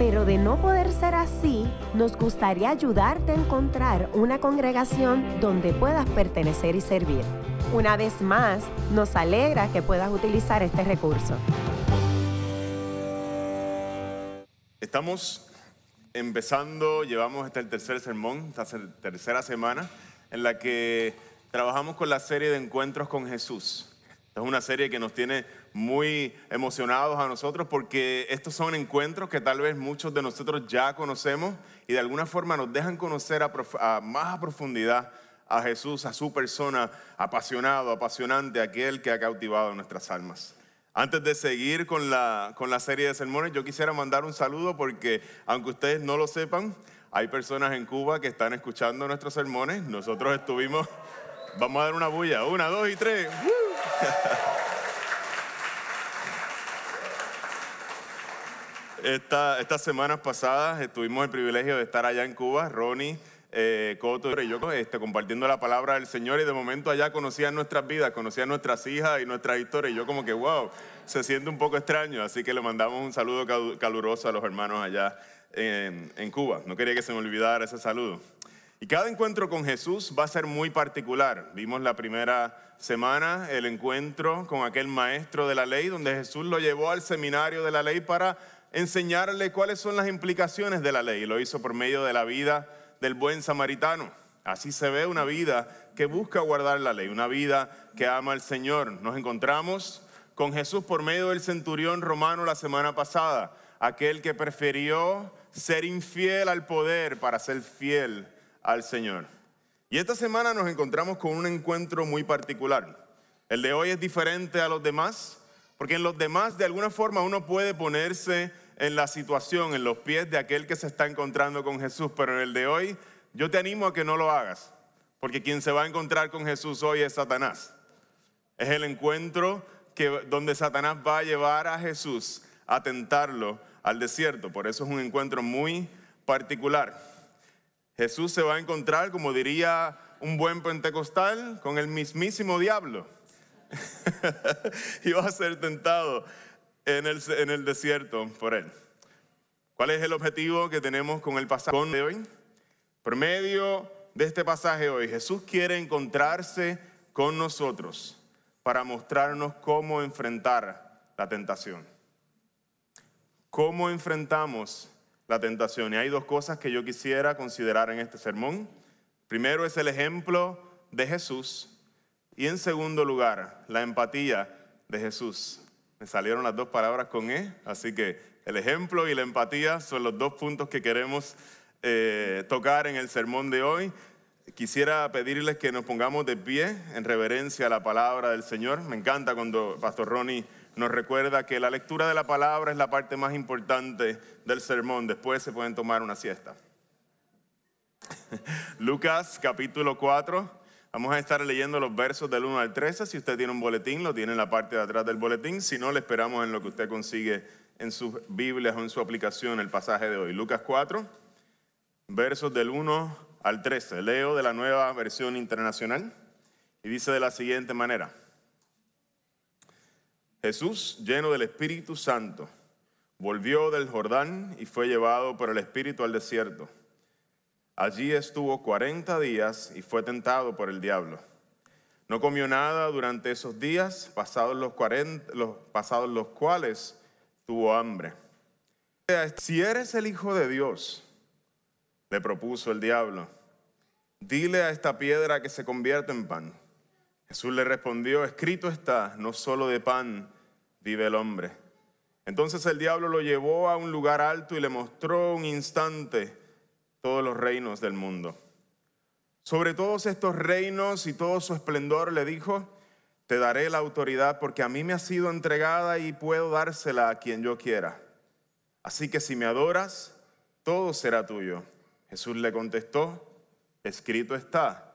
pero de no poder ser así, nos gustaría ayudarte a encontrar una congregación donde puedas pertenecer y servir. Una vez más, nos alegra que puedas utilizar este recurso. Estamos empezando, llevamos hasta el tercer sermón, esta tercera semana, en la que trabajamos con la serie de encuentros con Jesús. Es una serie que nos tiene muy emocionados a nosotros porque estos son encuentros que tal vez muchos de nosotros ya conocemos y de alguna forma nos dejan conocer a, más a profundidad a Jesús, a su persona apasionado, apasionante, aquel que ha cautivado nuestras almas. Antes de seguir con la, con la serie de sermones, yo quisiera mandar un saludo porque aunque ustedes no lo sepan, hay personas en Cuba que están escuchando nuestros sermones. Nosotros estuvimos Vamos a dar una bulla. Una, dos y tres. estas semanas pasadas tuvimos el privilegio de estar allá en Cuba, Ronnie, eh, Coto y yo este, compartiendo la palabra del Señor y de momento allá conocían nuestras vidas, conocían nuestras hijas y nuestras historias y yo como que wow, se siente un poco extraño, así que le mandamos un saludo caluroso a los hermanos allá en, en Cuba. No quería que se me olvidara ese saludo. Y cada encuentro con Jesús va a ser muy particular. Vimos la primera semana el encuentro con aquel maestro de la ley, donde Jesús lo llevó al seminario de la ley para enseñarle cuáles son las implicaciones de la ley. Lo hizo por medio de la vida del buen samaritano. Así se ve una vida que busca guardar la ley, una vida que ama al Señor. Nos encontramos con Jesús por medio del centurión romano la semana pasada, aquel que prefirió ser infiel al poder para ser fiel al Señor. Y esta semana nos encontramos con un encuentro muy particular. El de hoy es diferente a los demás, porque en los demás de alguna forma uno puede ponerse en la situación, en los pies de aquel que se está encontrando con Jesús, pero en el de hoy yo te animo a que no lo hagas, porque quien se va a encontrar con Jesús hoy es Satanás. Es el encuentro que, donde Satanás va a llevar a Jesús a tentarlo al desierto, por eso es un encuentro muy particular. Jesús se va a encontrar, como diría un buen pentecostal, con el mismísimo diablo. y va a ser tentado en el, desierto por él. ¿Cuál es el objetivo que tenemos con el pasaje de hoy? Por medio de este pasaje hoy, Jesús quiere encontrarse con nosotros para mostrarnos cómo enfrentar la tentación. ¿Cómo enfrentamos la tentación. Y hay dos cosas que yo quisiera considerar en este sermón. Primero es el ejemplo de Jesús y en segundo lugar, la empatía de Jesús. Me salieron las dos palabras con E, así que el ejemplo y la empatía son los dos puntos que queremos eh, tocar en el sermón de hoy. Quisiera pedirles que nos pongamos de pie en reverencia a la palabra del Señor. Me encanta cuando Pastor Ronnie nos recuerda que la lectura de la palabra es la parte más importante del sermón. Después se pueden tomar una siesta. Lucas capítulo 4. Vamos a estar leyendo los versos del 1 al 13. Si usted tiene un boletín, lo tiene en la parte de atrás del boletín. Si no, le esperamos en lo que usted consigue en sus Biblias o en su aplicación el pasaje de hoy. Lucas 4, versos del 1 al 13. Leo de la nueva versión internacional y dice de la siguiente manera. Jesús, lleno del Espíritu Santo, volvió del Jordán y fue llevado por el Espíritu al desierto. Allí estuvo cuarenta días y fue tentado por el diablo. No comió nada durante esos días, pasados los, los, pasados los cuales tuvo hambre. Si eres el Hijo de Dios, le propuso el diablo, dile a esta piedra que se convierta en pan. Jesús le respondió, escrito está, no solo de pan vive el hombre. Entonces el diablo lo llevó a un lugar alto y le mostró un instante todos los reinos del mundo. Sobre todos estos reinos y todo su esplendor le dijo, te daré la autoridad porque a mí me ha sido entregada y puedo dársela a quien yo quiera. Así que si me adoras, todo será tuyo. Jesús le contestó, escrito está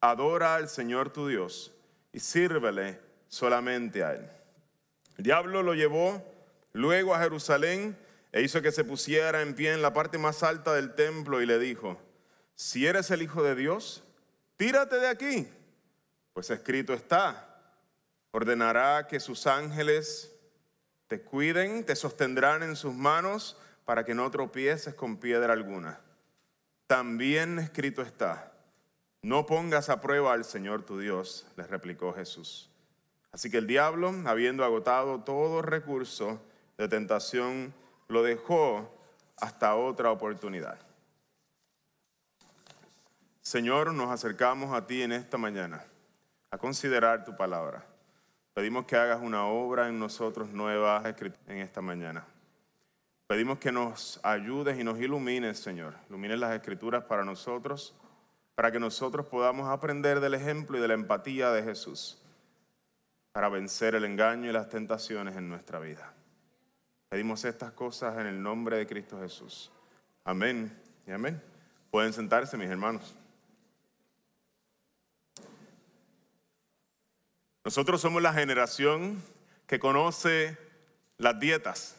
adora al Señor tu Dios y sírvele solamente a Él. El diablo lo llevó luego a Jerusalén e hizo que se pusiera en pie en la parte más alta del templo y le dijo, si eres el Hijo de Dios, tírate de aquí, pues escrito está, ordenará que sus ángeles te cuiden, te sostendrán en sus manos para que no tropieces con piedra alguna. También escrito está, no pongas a prueba al Señor tu Dios, le replicó Jesús. Así que el diablo, habiendo agotado todo recurso de tentación, lo dejó hasta otra oportunidad. Señor, nos acercamos a ti en esta mañana a considerar tu palabra. Pedimos que hagas una obra en nosotros nueva en esta mañana. Pedimos que nos ayudes y nos ilumines, Señor. Ilumines las escrituras para nosotros, para que nosotros podamos aprender del ejemplo y de la empatía de Jesús, para vencer el engaño y las tentaciones en nuestra vida. Pedimos estas cosas en el nombre de Cristo Jesús. Amén y amén. Pueden sentarse, mis hermanos. Nosotros somos la generación que conoce las dietas.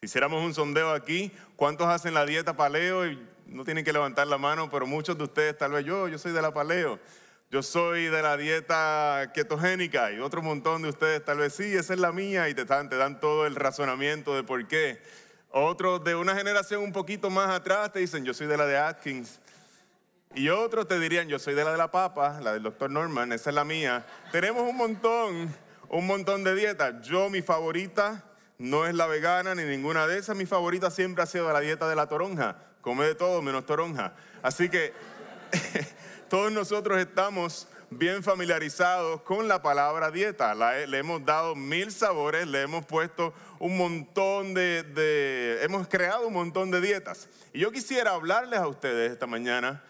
Si hiciéramos un sondeo aquí, ¿cuántos hacen la dieta paleo? Y no tienen que levantar la mano, pero muchos de ustedes, tal vez yo, yo soy de la paleo. Yo soy de la dieta ketogénica y otro montón de ustedes tal vez sí, esa es la mía y te dan, te dan todo el razonamiento de por qué. Otros de una generación un poquito más atrás te dicen, yo soy de la de Atkins. Y otros te dirían, yo soy de la de la papa, la del doctor Norman, esa es la mía. Tenemos un montón, un montón de dietas. Yo, mi favorita, no es la vegana ni ninguna de esas. Mi favorita siempre ha sido la dieta de la toronja. Come de todo menos toronja. Así que todos nosotros estamos bien familiarizados con la palabra dieta. le hemos dado mil sabores, le hemos puesto un montón de, hemos creado un montón de dietas. Y yo quisiera hablarles a ustedes esta mañana,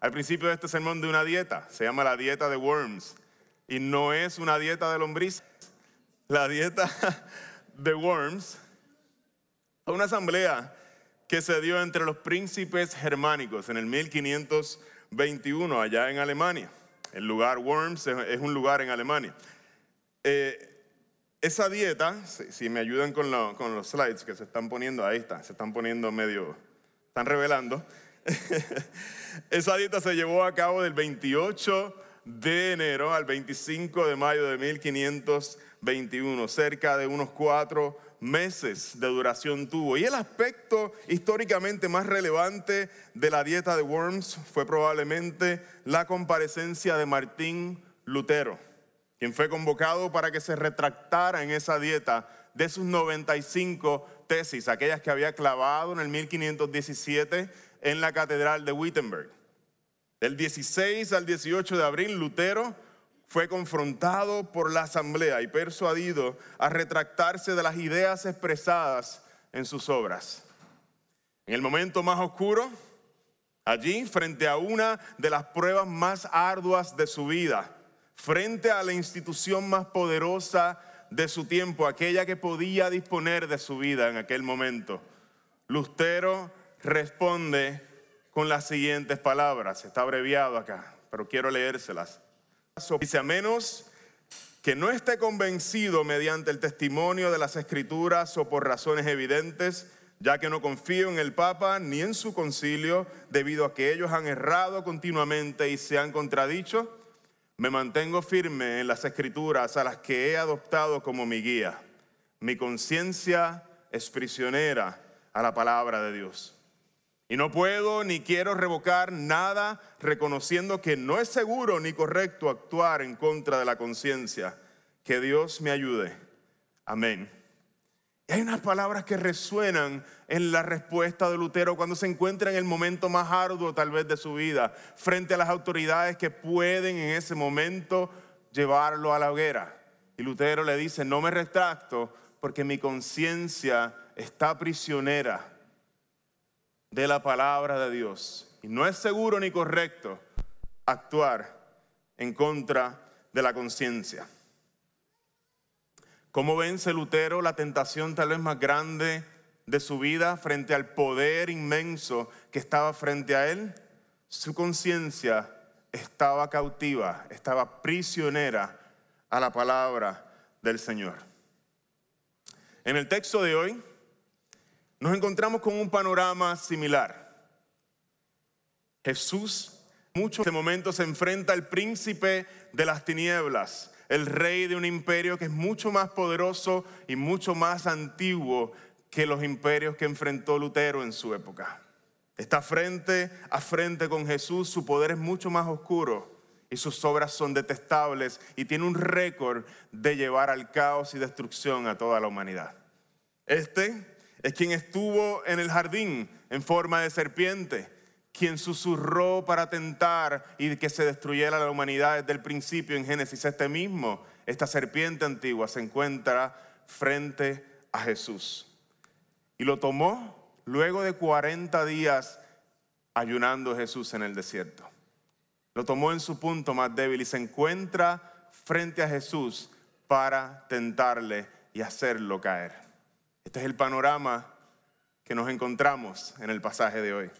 al principio de este sermón, de una dieta. Se llama la dieta de worms. Y no es una dieta de lombrices. La dieta de Worms una asamblea que se dio entre los príncipes germánicos en el 1521 allá en Alemania. El lugar Worms es un lugar en Alemania. Eh, esa dieta, si, me ayudan con, con, los slides que se están poniendo, ahí está, se están poniendo medio, están revelando. esa dieta se llevó a cabo del 28 de enero al 25 de mayo de 1521, cerca de unos cuatro meses de duración tuvo. Y el aspecto históricamente más relevante de la dieta de Worms fue probablemente la comparecencia de Martín Lutero, quien fue convocado para que se retractara en esa dieta de sus 95 tesis, aquellas que había clavado en el 1517 en la Catedral de Wittenberg. Del 16 al 18 de abril, Lutero fue confrontado por la asamblea y persuadido a retractarse de las ideas expresadas en sus obras. En el momento más oscuro, allí, frente a una de las pruebas más arduas de su vida, frente a la institución más poderosa de su tiempo, aquella que podía disponer de su vida en aquel momento, Lutero responde con las siguientes palabras. Está abreviado acá, pero quiero leérselas. Dice, a menos que no esté convencido mediante el testimonio de las escrituras o por razones evidentes, ya que no confío en el Papa ni en su concilio, debido a que ellos han errado continuamente y se han contradicho, me mantengo firme en las escrituras a las que he adoptado como mi guía. Mi conciencia es prisionera a la palabra de Dios. Y no puedo ni quiero revocar nada reconociendo que no es seguro ni correcto actuar en contra de la conciencia. Que Dios me ayude. Amén. hay unas palabras que resuenan en la respuesta de Lutero cuando se encuentra en el momento más arduo tal vez de su vida, frente a las autoridades que pueden en ese momento llevarlo a la hoguera. Y Lutero le dice, no me retracto porque mi conciencia está prisionera de la palabra de Dios. Y no es seguro ni correcto actuar en contra de la conciencia. ¿Cómo vence Lutero la tentación tal vez más grande de su vida frente al poder inmenso que estaba frente a él? Su conciencia estaba cautiva, estaba prisionera a la palabra del Señor. En el texto de hoy nos encontramos con un panorama similar. Jesús en muchos momentos se enfrenta al príncipe de las tinieblas, el rey de un imperio que es mucho más poderoso y mucho más antiguo que los imperios que enfrentó Lutero en su época. Está frente a frente con Jesús, su poder es mucho más oscuro y sus obras son detestables y tiene un récord de llevar al caos y destrucción a toda la humanidad. Este es quien estuvo en el jardín en forma de serpiente, quien susurró para tentar y que se destruyera la humanidad desde el principio en Génesis. Este mismo, esta serpiente antigua, se encuentra frente a Jesús. Y lo tomó luego de 40 días ayunando Jesús en el desierto. Lo tomó en su punto más débil y se encuentra frente a Jesús para tentarle y hacerlo caer. Este es el panorama que nos encontramos en el pasaje de hoy.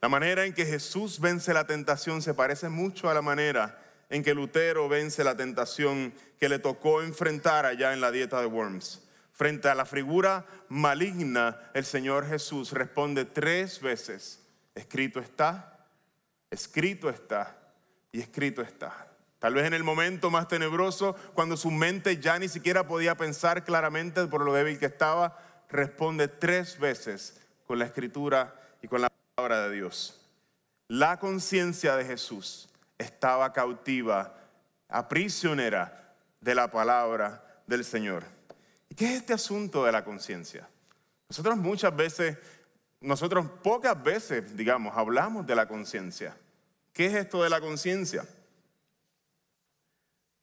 La manera en que Jesús vence la tentación se parece mucho a la manera en que Lutero vence la tentación que le tocó enfrentar allá en la dieta de Worms. Frente a la figura maligna, el Señor Jesús responde tres veces, escrito está, escrito está y escrito está. Tal vez en el momento más tenebroso, cuando su mente ya ni siquiera podía pensar claramente por lo débil que estaba, responde tres veces con la escritura y con la palabra de Dios. La conciencia de Jesús estaba cautiva, aprisionera de la palabra del Señor. ¿Qué es este asunto de la conciencia? Nosotros muchas veces, nosotros pocas veces, digamos, hablamos de la conciencia. ¿Qué es esto de la conciencia?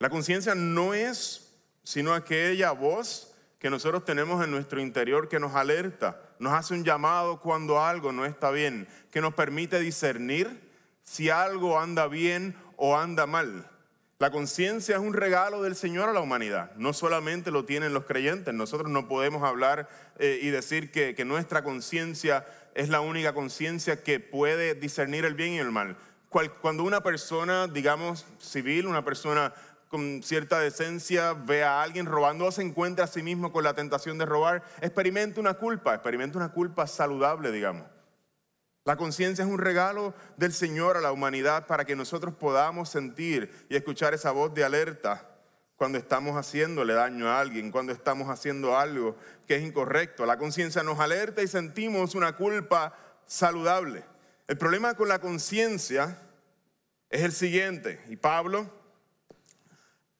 La conciencia no es sino aquella voz que nosotros tenemos en nuestro interior que nos alerta, nos hace un llamado cuando algo no está bien, que nos permite discernir si algo anda bien o anda mal. La conciencia es un regalo del Señor a la humanidad. No solamente lo tienen los creyentes. Nosotros no podemos hablar eh, y decir que, que nuestra conciencia es la única conciencia que puede discernir el bien y el mal. Cuando una persona, digamos, civil, una persona con cierta decencia, ve a alguien robando o se encuentra a sí mismo con la tentación de robar, experimenta una culpa, experimenta una culpa saludable, digamos. La conciencia es un regalo del Señor a la humanidad para que nosotros podamos sentir y escuchar esa voz de alerta cuando estamos haciéndole daño a alguien, cuando estamos haciendo algo que es incorrecto. La conciencia nos alerta y sentimos una culpa saludable. El problema con la conciencia es el siguiente, y Pablo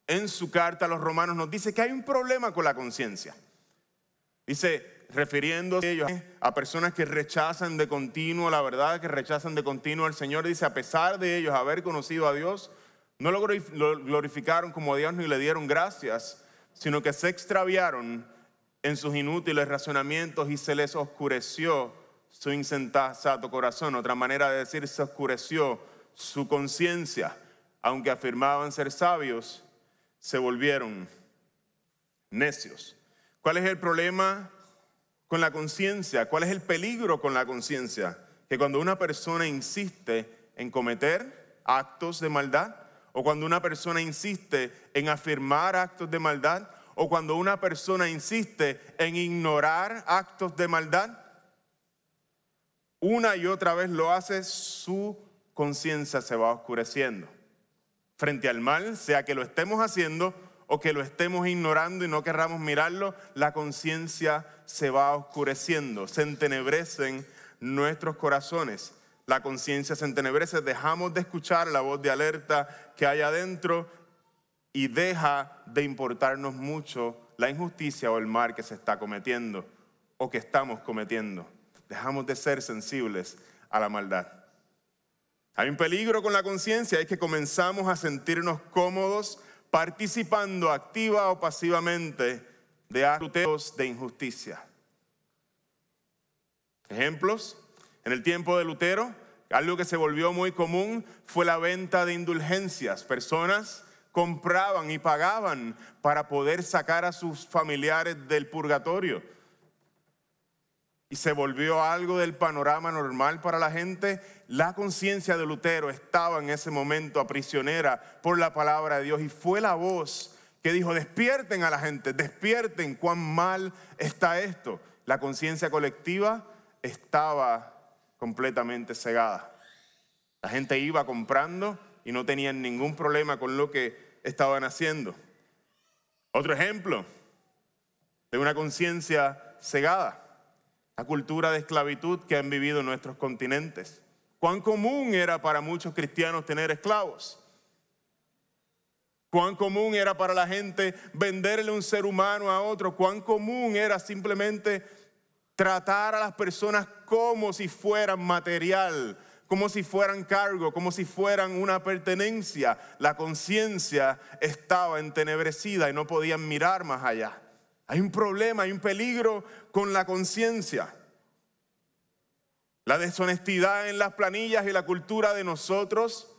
en su carta a los romanos nos dice que hay un problema con la conciencia. Dice, refiriéndose a personas que rechazan de continuo la verdad, que rechazan de continuo al Señor, dice, a pesar de ellos haber conocido a Dios, no lo glorificaron como a Dios ni le dieron gracias, sino que se extraviaron en sus inútiles razonamientos y se les oscureció su insensato corazón. Otra manera de decir, se oscureció su conciencia. Aunque afirmaban ser sabios, se volvieron necios. ¿Cuál es el problema con la conciencia. ¿Cuál es el peligro con la conciencia? Que cuando una persona insiste en cometer actos de maldad, o cuando una persona insiste en afirmar actos de maldad, o cuando una persona insiste en ignorar actos de maldad, una y otra vez lo hace, su conciencia se va oscureciendo. Frente al mal, sea que lo estemos haciendo o que lo estemos ignorando y no querramos mirarlo, la conciencia se va oscureciendo, se entenebrecen nuestros corazones. La conciencia se entenebrece, dejamos de escuchar la voz de alerta que hay adentro y deja de importarnos mucho la injusticia o el mal que se está cometiendo o que estamos cometiendo. Dejamos de ser sensibles a la maldad. Hay un peligro con la conciencia, es que comenzamos a sentirnos cómodos participando activa o pasivamente de actos de injusticia. Ejemplos, en el tiempo de Lutero, algo que se volvió muy común fue la venta de indulgencias. Personas compraban y pagaban para poder sacar a sus familiares del purgatorio. Se volvió algo del panorama normal para la gente, la conciencia de Lutero estaba en ese momento aprisionera por la palabra de Dios y fue la voz que dijo, despierten a la gente, despierten cuán mal está esto. La conciencia colectiva estaba completamente cegada. La gente iba comprando y no tenían ningún problema con lo que estaban haciendo. Otro ejemplo de una conciencia cegada la cultura de esclavitud que han vivido nuestros continentes. Cuán común era para muchos cristianos tener esclavos. Cuán común era para la gente venderle un ser humano a otro. Cuán común era simplemente tratar a las personas como si fueran material, como si fueran cargo, como si fueran una pertenencia. La conciencia estaba entenebrecida y no podían mirar más allá. Hay un problema, hay un peligro con la conciencia. La deshonestidad en las planillas y la cultura de nosotros,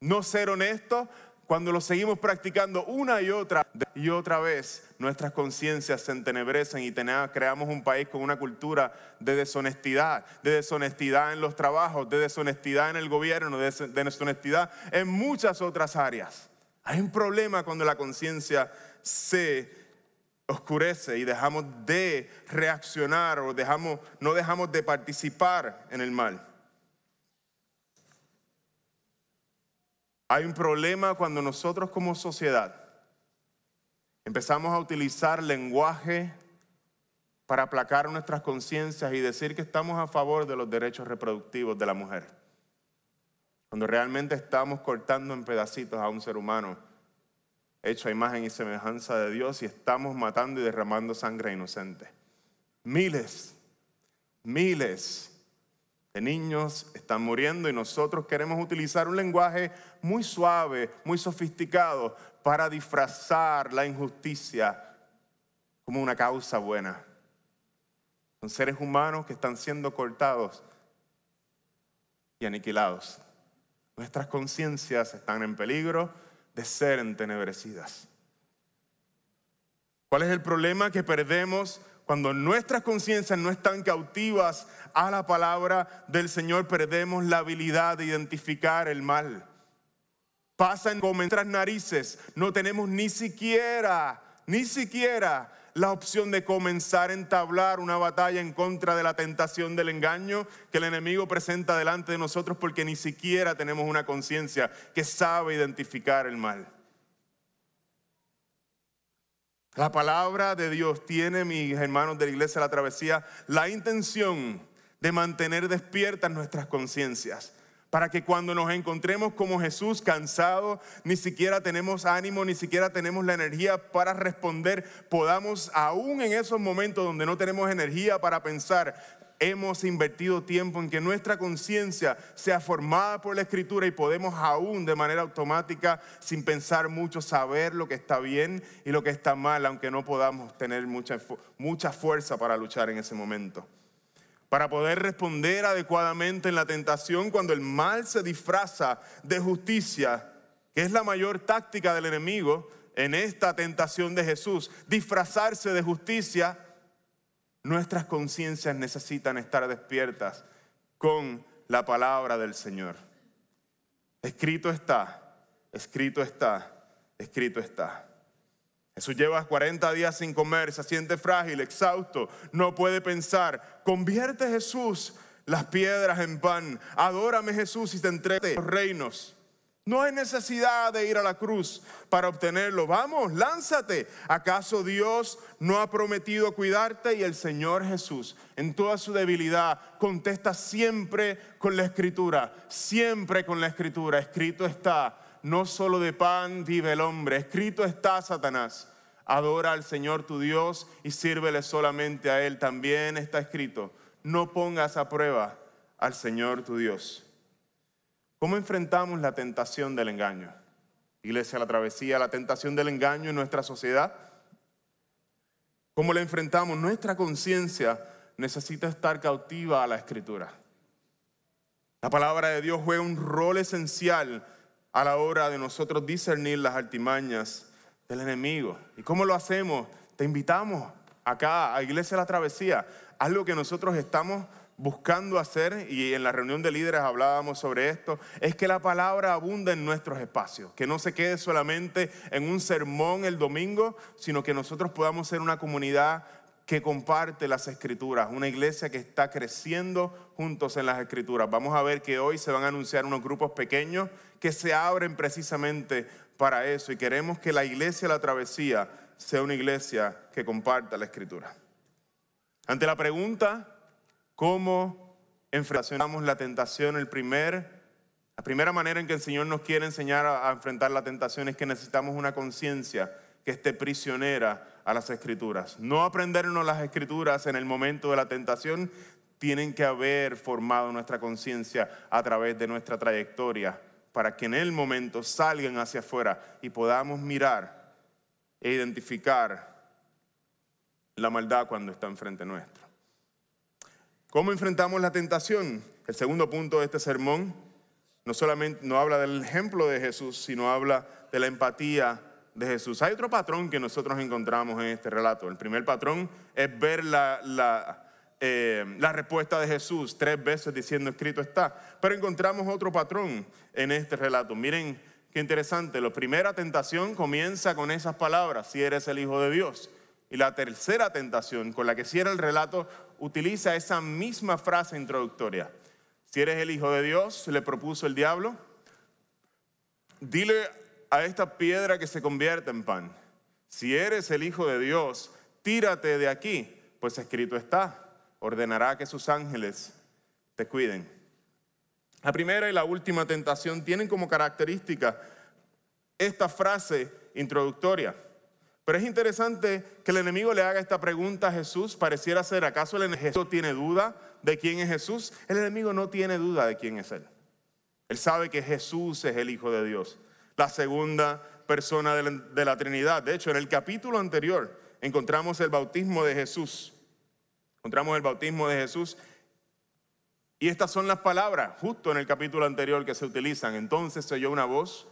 no ser honestos, cuando lo seguimos practicando una y otra y otra vez, nuestras conciencias se entenebrecen y creamos un país con una cultura de deshonestidad, de deshonestidad en los trabajos, de deshonestidad en el gobierno, de deshonestidad en muchas otras áreas. Hay un problema cuando la conciencia se oscurece y dejamos de reaccionar o dejamos, no dejamos de participar en el mal. Hay un problema cuando nosotros como sociedad empezamos a utilizar lenguaje para aplacar nuestras conciencias y decir que estamos a favor de los derechos reproductivos de la mujer. Cuando realmente estamos cortando en pedacitos a un ser humano hecho a imagen y semejanza de Dios y estamos matando y derramando sangre inocente. Miles, miles de niños están muriendo y nosotros queremos utilizar un lenguaje muy suave, muy sofisticado para disfrazar la injusticia como una causa buena. Son seres humanos que están siendo cortados y aniquilados. Nuestras conciencias están en peligro de ser entenebrecidas. ¿Cuál es el problema que perdemos cuando nuestras conciencias no están cautivas a la palabra del Señor? Perdemos la habilidad de identificar el mal. Pasan como nuestras narices, no tenemos ni siquiera, ni siquiera la opción de comenzar a entablar una batalla en contra de la tentación del engaño que el enemigo presenta delante de nosotros porque ni siquiera tenemos una conciencia que sabe identificar el mal. La palabra de Dios tiene, mis hermanos de la iglesia de la travesía, la intención de mantener despiertas nuestras conciencias para que cuando nos encontremos como Jesús cansados, ni siquiera tenemos ánimo, ni siquiera tenemos la energía para responder, podamos aún en esos momentos donde no tenemos energía para pensar, hemos invertido tiempo en que nuestra conciencia sea formada por la escritura y podemos aún de manera automática, sin pensar mucho, saber lo que está bien y lo que está mal, aunque no podamos tener mucha, mucha fuerza para luchar en ese momento para poder responder adecuadamente en la tentación cuando el mal se disfraza de justicia, que es la mayor táctica del enemigo en esta tentación de Jesús, disfrazarse de justicia, nuestras conciencias necesitan estar despiertas con la palabra del Señor. Escrito está, escrito está, escrito está. Jesús lleva 40 días sin comer, se siente frágil, exhausto, no puede pensar. Convierte Jesús las piedras en pan. Adórame Jesús y te entregue los reinos. No hay necesidad de ir a la cruz para obtenerlo. Vamos, lánzate. ¿Acaso Dios no ha prometido cuidarte? Y el Señor Jesús, en toda su debilidad, contesta siempre con la escritura, siempre con la escritura. Escrito está no solo de pan vive el hombre. Escrito está Satanás. Adora al Señor tu Dios y sírvele solamente a Él. También está escrito, no pongas a prueba al Señor tu Dios. ¿Cómo enfrentamos la tentación del engaño? Iglesia, la travesía, la tentación del engaño en nuestra sociedad. ¿Cómo la enfrentamos? Nuestra conciencia necesita estar cautiva a la escritura. La palabra de Dios juega un rol esencial a la hora de nosotros discernir las artimañas del enemigo. ¿Y cómo lo hacemos? Te invitamos acá a Iglesia La Travesía algo que nosotros estamos buscando hacer, y en la reunión de líderes hablábamos sobre esto, es que la palabra abunda en nuestros espacios, que no se quede solamente en un sermón el domingo, sino que nosotros podamos ser una comunidad que comparte las escrituras, una iglesia que está creciendo juntos en las escrituras. Vamos a ver que hoy se van a anunciar unos grupos pequeños que se abren precisamente para eso y queremos que la iglesia La Travesía sea una iglesia que comparta la escritura. Ante la pregunta, ¿cómo enfrentamos la tentación? El primer, la primera manera en que el Señor nos quiere enseñar a, a enfrentar la tentación es que necesitamos una conciencia que esté prisionera a las escrituras. No aprendernos las escrituras en el momento de la tentación, tienen que haber formado nuestra conciencia a través de nuestra trayectoria para que en el momento salgan hacia afuera y podamos mirar e identificar la maldad cuando está enfrente nuestro. ¿Cómo enfrentamos la tentación? El segundo punto de este sermón no solamente no habla del ejemplo de Jesús, sino habla de la empatía Jesús. Hay otro patrón que nosotros encontramos en este relato. El primer patrón es ver eh, la respuesta de Jesús tres veces diciendo escrito está. Pero encontramos otro patrón en este relato. Miren qué interesante. La primera tentación comienza con esas palabras, si eres el Hijo de Dios. Y la tercera tentación, con la que cierra el relato, utiliza esa misma frase introductoria. Si eres el Hijo de Dios, le propuso el diablo, dile a esta piedra que se convierte en pan. Si eres el Hijo de Dios, tírate de aquí, pues escrito está ordenará que sus ángeles te cuiden. La primera y la última tentación tienen como característica esta frase introductoria. Pero es interesante que el enemigo le haga esta pregunta a Jesús. Pareciera ser, ¿acaso el enemigo tiene duda de quién es Jesús? El enemigo no tiene duda de quién es Él. Él sabe que Jesús es el Hijo de Dios, la segunda persona de la, Trinidad. De hecho, en el capítulo anterior encontramos el bautismo de Jesús. Encontramos el bautismo de Jesús. Y estas son las palabras, justo en el capítulo anterior, que se utilizan. Entonces se oyó una voz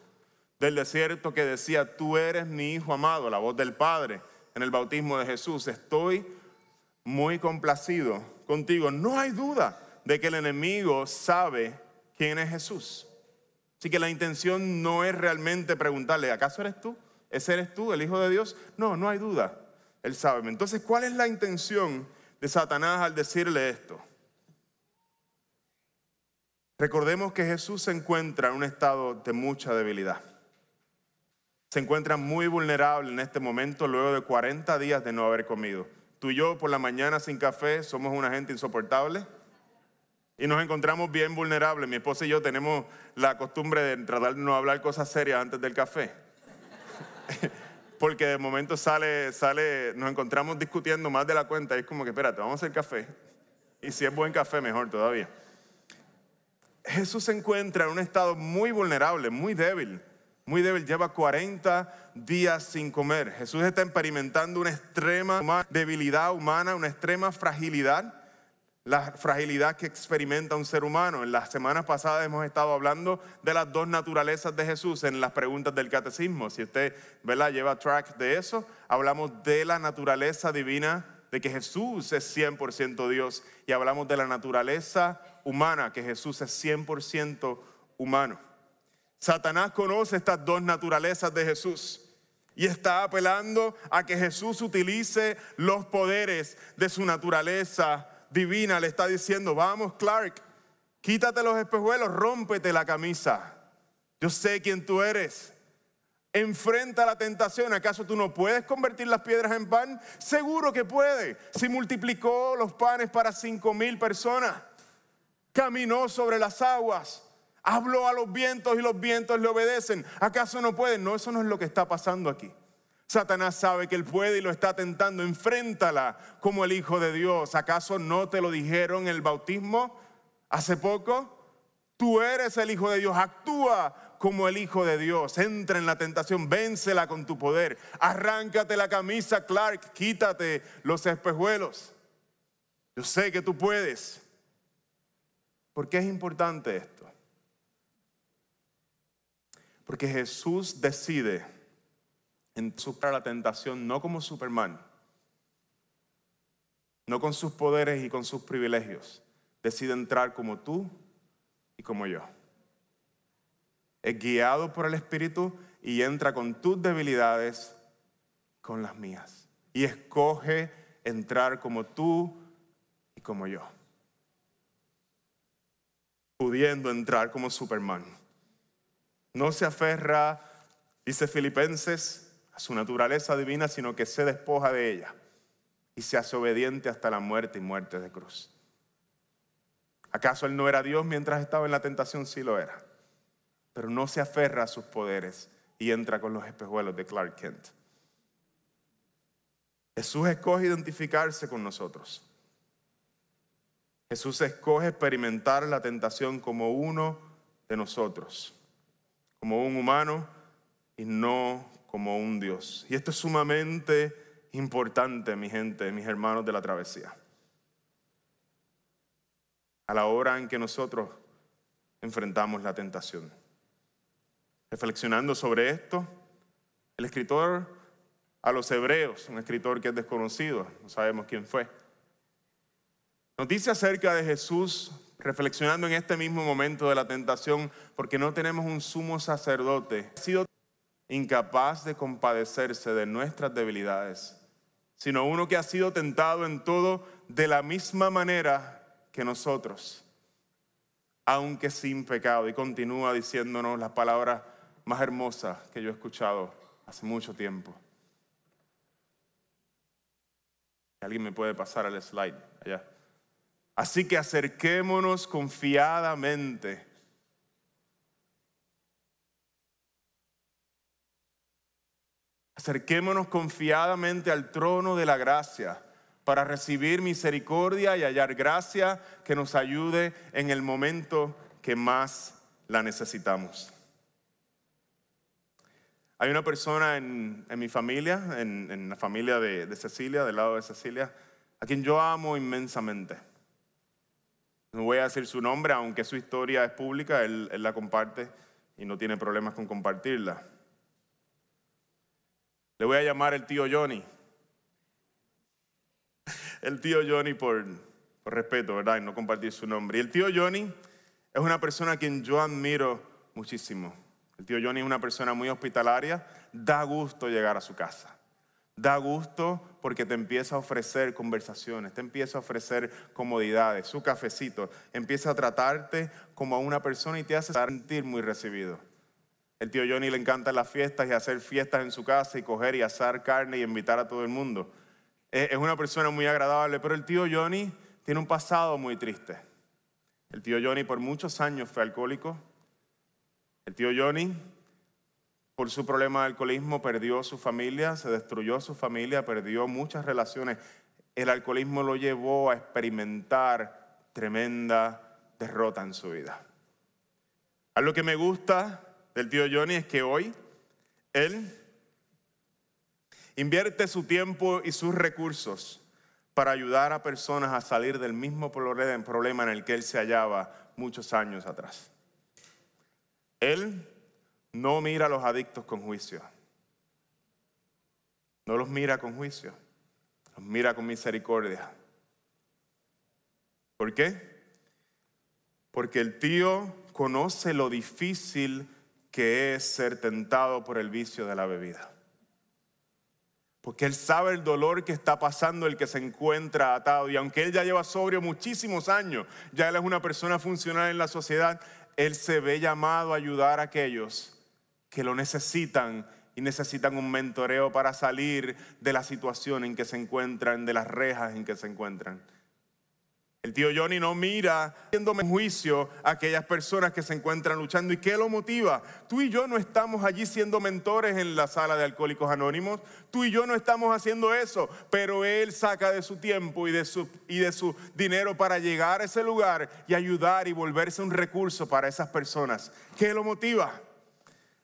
del desierto que decía, tú eres mi Hijo amado, la voz del Padre en el bautismo de Jesús. Estoy muy complacido contigo. No hay duda de que el enemigo sabe quién es Jesús. Así que la intención no es realmente preguntarle, ¿acaso eres tú? ¿Ese eres tú, el Hijo de Dios? No, no hay duda. Él sabe. Entonces, ¿cuál es la intención de Satanás al decirle esto. Recordemos que Jesús se encuentra en un estado de mucha debilidad. Se encuentra muy vulnerable en este momento luego de 40 días de no haber comido. Tú y yo por la mañana sin café somos una gente insoportable y nos encontramos bien vulnerables. Mi esposa y yo tenemos la costumbre de tratar de no hablar cosas serias antes del café. porque de momento sale, sale, nos encontramos discutiendo más de la cuenta y es como que, espérate, vamos a hacer café. Y si es buen café, mejor todavía. Jesús se encuentra en un estado muy vulnerable, muy débil, muy débil. Lleva 40 días sin comer. Jesús está experimentando una extrema debilidad humana, una extrema fragilidad la fragilidad que experimenta un ser humano. En las semanas pasadas hemos estado hablando de las dos naturalezas de Jesús en las preguntas del catecismo. Si usted ¿verdad? lleva track de eso, hablamos de la naturaleza divina, de que Jesús es 100% Dios, y hablamos de la naturaleza humana, que Jesús es 100% humano. Satanás conoce estas dos naturalezas de Jesús y está apelando a que Jesús utilice los poderes de su naturaleza divina le está diciendo, vamos Clark, quítate los espejuelos, rómpete la camisa. Yo sé quién tú eres. Enfrenta la tentación. ¿Acaso tú no puedes convertir las piedras en pan? Seguro que puede. Si multiplicó los panes para cinco mil personas, caminó sobre las aguas, habló a los vientos y los vientos le obedecen. ¿Acaso no puede? No, eso no es lo que está pasando aquí. Satanás sabe que él puede y lo está tentando. Enfréntala como el Hijo de Dios. ¿Acaso no te lo dijeron en el bautismo hace poco? Tú eres el Hijo de Dios. Actúa como el Hijo de Dios. Entra en la tentación, vénsela con tu poder. Arráncate la camisa, Clark. Quítate los espejuelos. Yo sé que tú puedes. ¿Por qué es importante esto? Porque Jesús decide en superar la tentación no como Superman, no con sus poderes y con sus privilegios, decide entrar como tú y como yo. Es guiado por el Espíritu y entra con tus debilidades, con las mías. Y escoge entrar como tú y como yo. Pudiendo entrar como Superman. No se aferra, dice Filipenses, a su naturaleza divina, sino que se despoja de ella y se hace obediente hasta la muerte y muerte de cruz. ¿Acaso él no era Dios mientras estaba en la tentación? Sí lo era. Pero no se aferra a sus poderes y entra con los espejuelos de Clark Kent. Jesús escoge identificarse con nosotros. Jesús escoge experimentar la tentación como uno de nosotros, como un humano y no como un Dios. Y esto es sumamente importante, mi gente, mis hermanos de la travesía. A la hora en que nosotros enfrentamos la tentación. Reflexionando sobre esto, el escritor a los hebreos, un escritor que es desconocido, no sabemos quién fue, nos dice acerca de Jesús reflexionando en este mismo momento de la tentación, porque no tenemos un sumo sacerdote, ha sido incapaz de compadecerse de nuestras debilidades, sino uno que ha sido tentado en todo de la misma manera que nosotros, aunque sin pecado. Y continúa diciéndonos las palabras más hermosa que yo he escuchado hace mucho tiempo. Alguien me puede pasar al slide allá. Así que acerquémonos confiadamente. Acerquémonos confiadamente al trono de la gracia para recibir misericordia y hallar gracia que nos ayude en el momento que más la necesitamos. Hay una persona en, mi familia, en, la familia de, Cecilia, del lado de Cecilia, a quien yo amo inmensamente. No voy a decir su nombre, aunque su historia es pública, él, la comparte y no tiene problemas con compartirla. Le voy a llamar el tío Johnny. El tío Johnny por, respeto, ¿verdad? Y no compartir su nombre. Y el tío Johnny es una persona a quien yo admiro muchísimo. El tío Johnny es una persona muy hospitalaria, da gusto llegar a su casa. Da gusto porque te empieza a ofrecer conversaciones, te empieza a ofrecer comodidades, su cafecito, empieza a tratarte como a una persona y te hace sentir muy recibido. El tío Johnny le encanta las fiestas y hacer fiestas en su casa y coger y asar carne y invitar a todo el mundo. Es una persona muy agradable, pero el tío Johnny tiene un pasado muy triste. El tío Johnny por muchos años fue alcohólico, el tío Johnny, por su problema de alcoholismo, perdió su familia, se destruyó su familia, perdió muchas relaciones. El alcoholismo lo llevó a experimentar tremenda derrota en su vida. A lo que me gusta del tío Johnny es que hoy él invierte su tiempo y sus recursos para ayudar a personas a salir del mismo problema en el que él se hallaba muchos años atrás. Él no mira a los adictos con juicio. No los mira con juicio. Los mira con misericordia. ¿Por qué? Porque el tío conoce lo difícil que es ser tentado por el vicio de la bebida. Porque él sabe el dolor que está pasando el que se encuentra atado. Y aunque él ya lleva sobrio muchísimos años, ya él es una persona funcional en la sociedad, él se ve llamado a ayudar a aquellos que lo necesitan y necesitan un mentoreo para salir de la situación en que se encuentran, de las rejas en que se encuentran. El tío Johnny no mira haciéndome juicio a aquellas personas que se encuentran luchando. ¿Y qué lo motiva? Tú y yo no estamos allí siendo mentores en la sala de alcohólicos anónimos. Tú y yo no estamos haciendo eso. Pero él saca de su tiempo y de su, y de su dinero para llegar a ese lugar y ayudar y volverse un recurso para esas personas. ¿Qué lo motiva?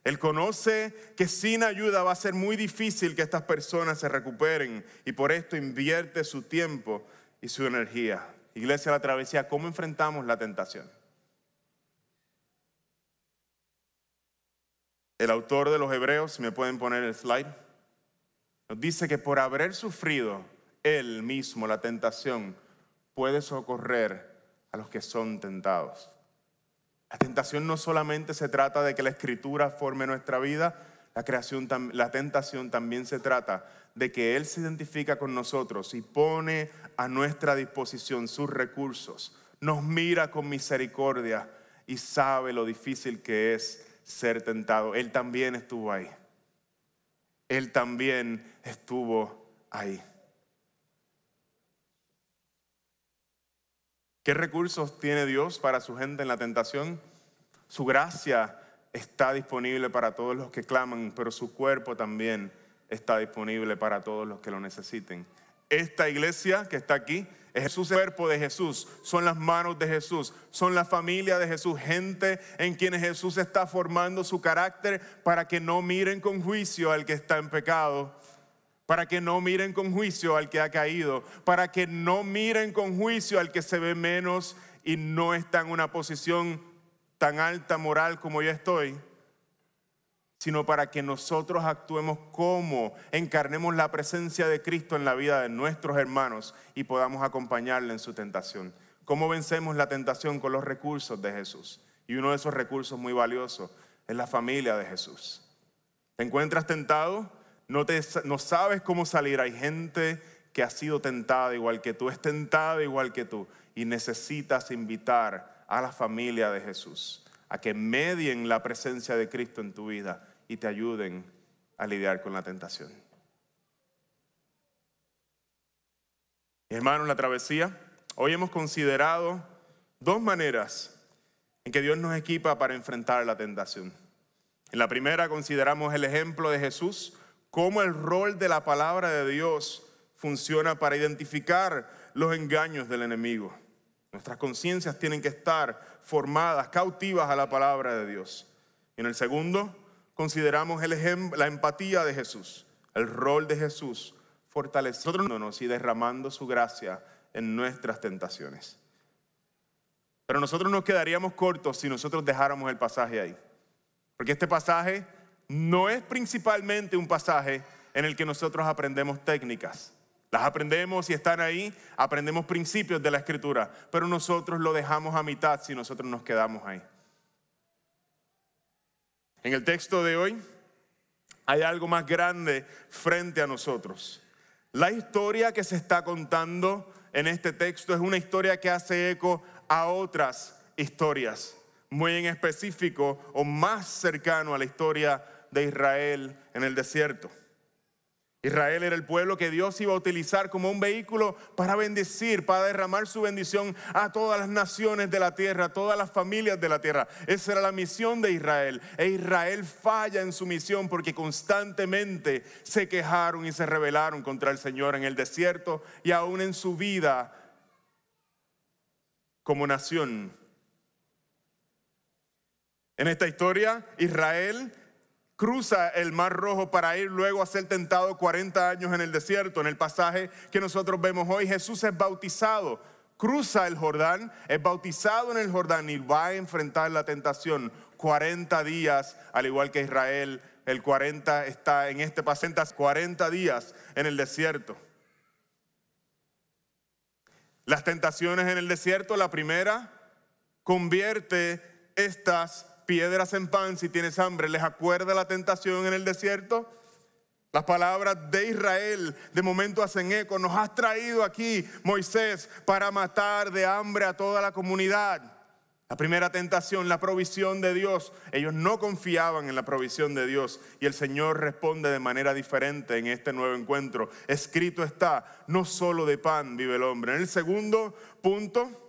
Él conoce que sin ayuda va a ser muy difícil que estas personas se recuperen y por esto invierte su tiempo y su energía. Iglesia la Travesía, ¿cómo enfrentamos la tentación? El autor de los Hebreos, si me pueden poner el slide, nos dice que por haber sufrido Él mismo, la tentación, puede socorrer a los que son tentados. La tentación no solamente se trata de que la escritura forme nuestra vida, la, creación, la tentación también se trata de que Él se identifica con nosotros y pone a nuestra disposición sus recursos, nos mira con misericordia y sabe lo difícil que es ser tentado. Él también estuvo ahí. Él también estuvo ahí. ¿Qué recursos tiene Dios para su gente en la tentación? Su gracia está disponible para todos los que claman, pero su cuerpo también está disponible para todos los que lo necesiten. Esta iglesia que está aquí es el cuerpo de Jesús, son las manos de Jesús, son la familia de Jesús, gente en quienes Jesús está formando su carácter para que no miren con juicio al que está en pecado, para que no miren con juicio al que ha caído, para que no miren con juicio al que se ve menos y no está en una posición tan alta moral como yo estoy, sino para que nosotros actuemos como encarnemos la presencia de Cristo en la vida de nuestros hermanos y podamos acompañarle en su tentación. ¿Cómo vencemos la tentación con los recursos de Jesús? Y uno de esos recursos muy valiosos es la familia de Jesús. ¿Te encuentras tentado? No, te, no sabes cómo salir. Hay gente que ha sido tentada igual que tú, es tentada igual que tú y necesitas invitar a la familia de Jesús a que medien la presencia de Cristo en tu vida y te ayuden a lidiar con la tentación. Hermanos, la travesía, hoy hemos considerado dos maneras en que Dios nos equipa para enfrentar la tentación. En la primera consideramos el ejemplo de Jesús, cómo el rol de la palabra de Dios funciona para identificar los engaños del enemigo. Nuestras conciencias tienen que estar formadas, cautivas a la palabra de Dios. Y en el segundo, consideramos el la empatía de Jesús, el rol de Jesús, fortaleciéndonos y derramando su gracia en nuestras tentaciones. Pero nosotros nos quedaríamos cortos si nosotros dejáramos el pasaje ahí. Porque este pasaje no es principalmente un pasaje en el que nosotros aprendemos técnicas. Las aprendemos y están ahí, aprendemos principios de la escritura, pero nosotros lo dejamos a mitad si nosotros nos quedamos ahí. En el texto de hoy hay algo más grande frente a nosotros. La historia que se está contando en este texto es una historia que hace eco a otras historias, muy en específico o más cercano a la historia de Israel en el desierto. Israel era el pueblo que Dios iba a utilizar como un vehículo para bendecir, para derramar su bendición a todas las naciones de la tierra, a todas las familias de la tierra. Esa era la misión de Israel. E Israel falla en su misión porque constantemente se quejaron y se rebelaron contra el Señor en el desierto y aún en su vida como nación. En esta historia, Israel cruza el Mar Rojo para ir luego a ser tentado 40 años en el desierto. En el pasaje que nosotros vemos hoy, Jesús es bautizado, cruza el Jordán, es bautizado en el Jordán y va a enfrentar la tentación 40 días, al igual que Israel. El 40 está en este pasaje, 40 días en el desierto. Las tentaciones en el desierto, la primera, convierte estas piedras en pan si tienes hambre. ¿Les acuerda la tentación en el desierto? Las palabras de Israel de momento hacen eco. Nos has traído aquí, Moisés, para matar de hambre a toda la comunidad. La primera tentación, la provisión de Dios. Ellos no confiaban en la provisión de Dios y el Señor responde de manera diferente en este nuevo encuentro. Escrito está, no solo de pan vive el hombre. En el segundo punto,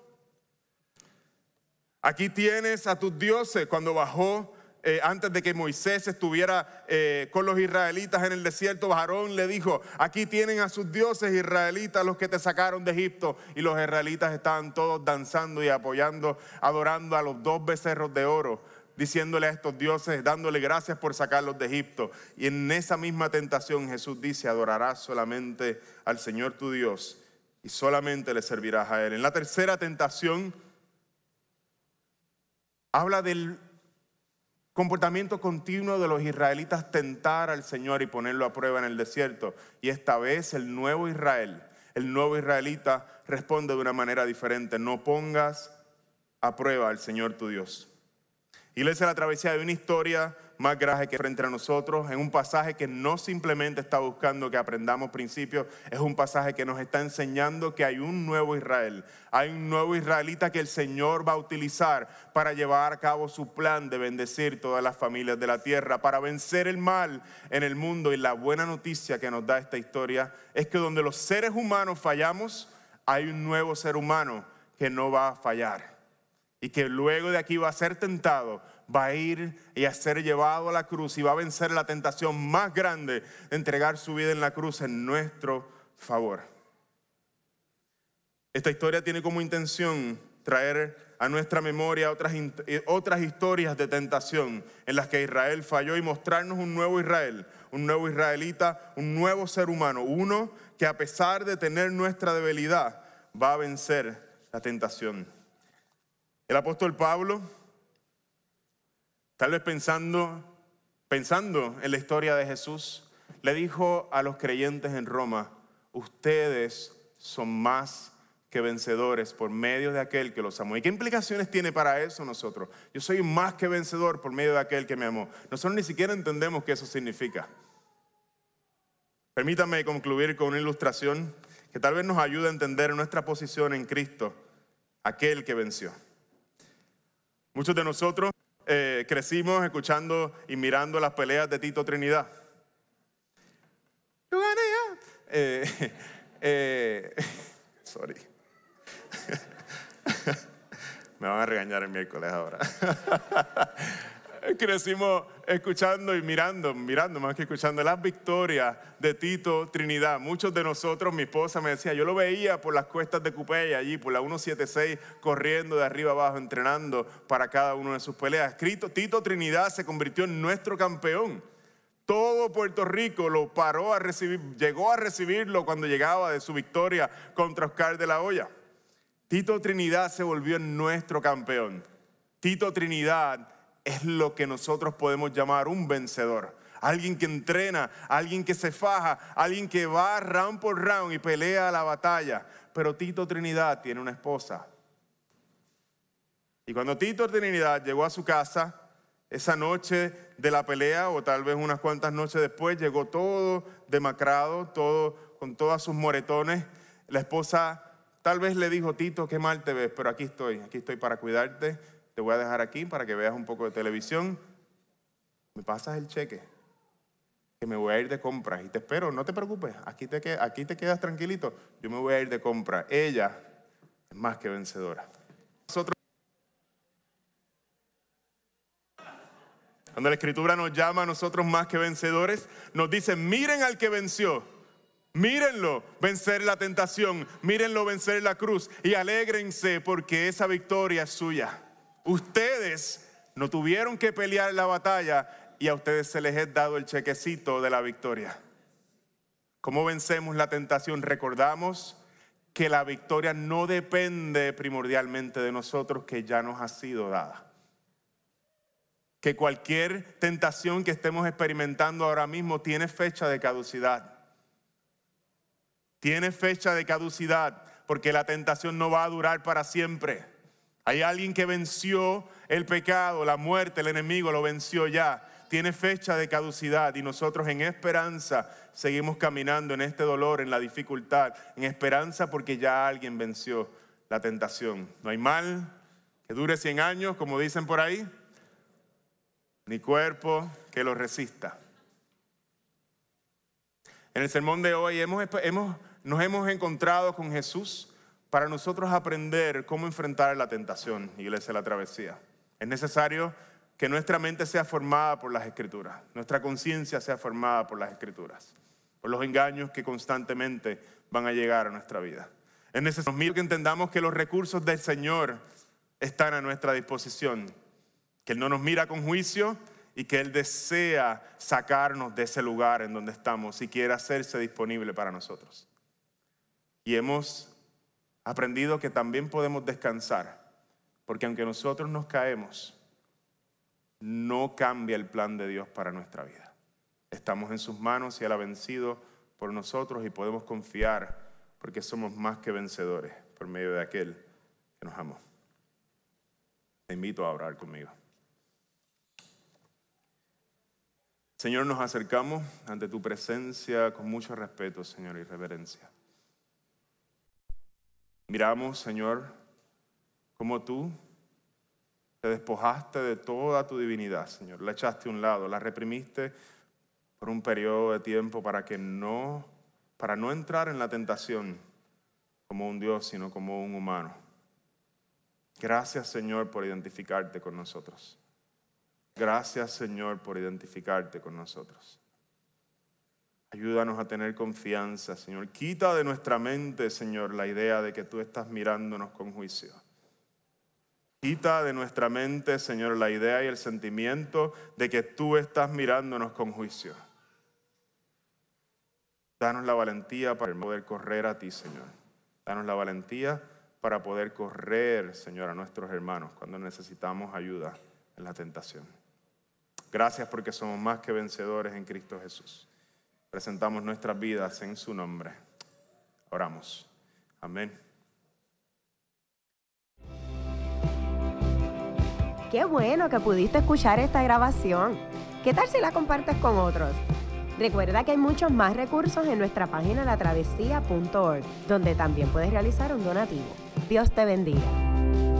Aquí tienes a tus dioses cuando bajó, eh, antes de que Moisés estuviera eh, con los israelitas en el desierto, Aarón le dijo, aquí tienen a sus dioses israelitas los que te sacaron de Egipto. Y los israelitas estaban todos danzando y apoyando, adorando a los dos becerros de oro, diciéndole a estos dioses, dándole gracias por sacarlos de Egipto. Y en esa misma tentación Jesús dice, adorarás solamente al Señor tu Dios y solamente le servirás a Él. En la tercera tentación, habla del comportamiento continuo de los israelitas tentar al Señor y ponerlo a prueba en el desierto. Y esta vez el nuevo Israel, el nuevo israelita responde de una manera diferente. No pongas a prueba al Señor tu Dios. Iglesia la travesía de una historia más grave que frente a nosotros, en un pasaje que no simplemente está buscando que aprendamos principios, es un pasaje que nos está enseñando que hay un nuevo Israel, hay un nuevo israelita que el Señor va a utilizar para llevar a cabo su plan de bendecir todas las familias de la tierra, para vencer el mal en el mundo. Y la buena noticia que nos da esta historia es que donde los seres humanos fallamos, hay un nuevo ser humano que no va a fallar y que luego de aquí va a ser tentado va a ir y a ser llevado a la cruz y va a vencer la tentación más grande de entregar su vida en la cruz en nuestro favor. Esta historia tiene como intención traer a nuestra memoria otras, eh, otras historias de tentación en las que Israel falló y mostrarnos un nuevo Israel, un nuevo israelita, un nuevo ser humano, uno que a pesar de tener nuestra debilidad va a vencer la tentación. El apóstol Pablo Tal vez pensando, pensando en la historia de Jesús, le dijo a los creyentes en Roma, ustedes son más que vencedores por medio de aquel que los amó. ¿Y qué implicaciones tiene para eso nosotros? Yo soy más que vencedor por medio de aquel que me amó. Nosotros ni siquiera entendemos qué eso significa. Permítame concluir con una ilustración que tal vez nos ayude a entender nuestra posición en Cristo, aquel que venció. Muchos de nosotros eh, crecimos escuchando y mirando las peleas de Tito Trinidad. Eh, eh, sorry. Me van a regañar el miércoles ahora. crecimos escuchando y mirando, mirando más que escuchando las victorias de Tito Trinidad. Muchos de nosotros, mi esposa me decía, yo lo veía por las cuestas de Cupey, allí, por la 176, corriendo de arriba abajo, entrenando para cada uno de sus peleas. Tito Trinidad se convirtió en nuestro campeón. Todo Puerto Rico lo paró a recibir, llegó a recibirlo cuando llegaba de su victoria contra Oscar de la Hoya. Tito Trinidad se volvió nuestro campeón. Tito Trinidad es lo que nosotros podemos llamar un vencedor. Alguien que entrena, alguien que se faja, alguien que va round por round y pelea la batalla. Pero Tito Trinidad tiene una esposa. Y cuando Tito Trinidad llegó a su casa, esa noche de la pelea, o tal vez unas cuantas noches después, llegó todo demacrado, todo con todos sus moretones. La esposa tal vez le dijo, Tito, qué mal te ves, pero aquí estoy, aquí estoy para cuidarte te voy a dejar aquí para que veas un poco de televisión. Me pasas el cheque, que me voy a ir de compras y te espero, no te preocupes, aquí te, aquí te quedas tranquilito, yo me voy a ir de compra. Ella es más que vencedora. Cuando la escritura nos llama a nosotros más que vencedores, nos dice, miren al que venció. Mírenlo vencer la tentación, mírenlo vencer la cruz y alégrense porque esa victoria es suya. Ustedes no tuvieron que pelear la batalla y a ustedes se les ha dado el chequecito de la victoria. ¿Cómo vencemos la tentación? Recordamos que la victoria no depende primordialmente de nosotros, que ya nos ha sido dada. Que cualquier tentación que estemos experimentando ahora mismo tiene fecha de caducidad. Tiene fecha de caducidad porque la tentación no va a durar para siempre. Hay alguien que venció el pecado, la muerte, el enemigo, lo venció ya. Tiene fecha de caducidad y nosotros en esperanza seguimos caminando en este dolor, en la dificultad, en esperanza porque ya alguien venció la tentación. No hay mal que dure 100 años, como dicen por ahí, ni cuerpo que lo resista. En el sermón de hoy nos hemos encontrado con Jesús para nosotros aprender cómo enfrentar la tentación, iglesia, la travesía. Es necesario que nuestra mente sea formada por las escrituras, nuestra conciencia sea formada por las escrituras, por los engaños que constantemente van a llegar a nuestra vida. Es necesario que entendamos que los recursos del Señor están a nuestra disposición, que Él no nos mira con juicio y que Él desea sacarnos de ese lugar en donde estamos y quiere hacerse disponible para nosotros. Y hemos aprendido que también podemos descansar, porque aunque nosotros nos caemos, no cambia el plan de Dios para nuestra vida. Estamos en sus manos y Él ha vencido por nosotros y podemos confiar porque somos más que vencedores por medio de aquel que nos amó. Te invito a orar conmigo. Señor, nos acercamos ante tu presencia con mucho respeto, Señor, y reverencia. Miramos, Señor, como tú te despojaste de toda tu divinidad, Señor. La echaste a un lado, la reprimiste por un periodo de tiempo para que no para no entrar en la tentación como un Dios, sino como un humano. Gracias Señor por identificarte con nosotros. Gracias Señor por identificarte con nosotros. Ayúdanos a tener confianza, Señor. Quita de nuestra mente, Señor, la idea de que tú estás mirándonos con juicio. Quita de nuestra mente, Señor, la idea y el sentimiento de que tú estás mirándonos con juicio. Danos la valentía para poder correr a ti, Señor. Danos la valentía para poder correr, Señor, a nuestros hermanos cuando necesitamos ayuda en la tentación. Gracias porque somos más que vencedores en Cristo Jesús. Presentamos nuestras vidas en su nombre. Oramos. Amén. Qué bueno que pudiste escuchar esta grabación. ¿Qué tal si la compartes con otros? Recuerda que hay muchos más recursos en nuestra página latravesía.org, donde también puedes realizar un donativo. Dios te bendiga.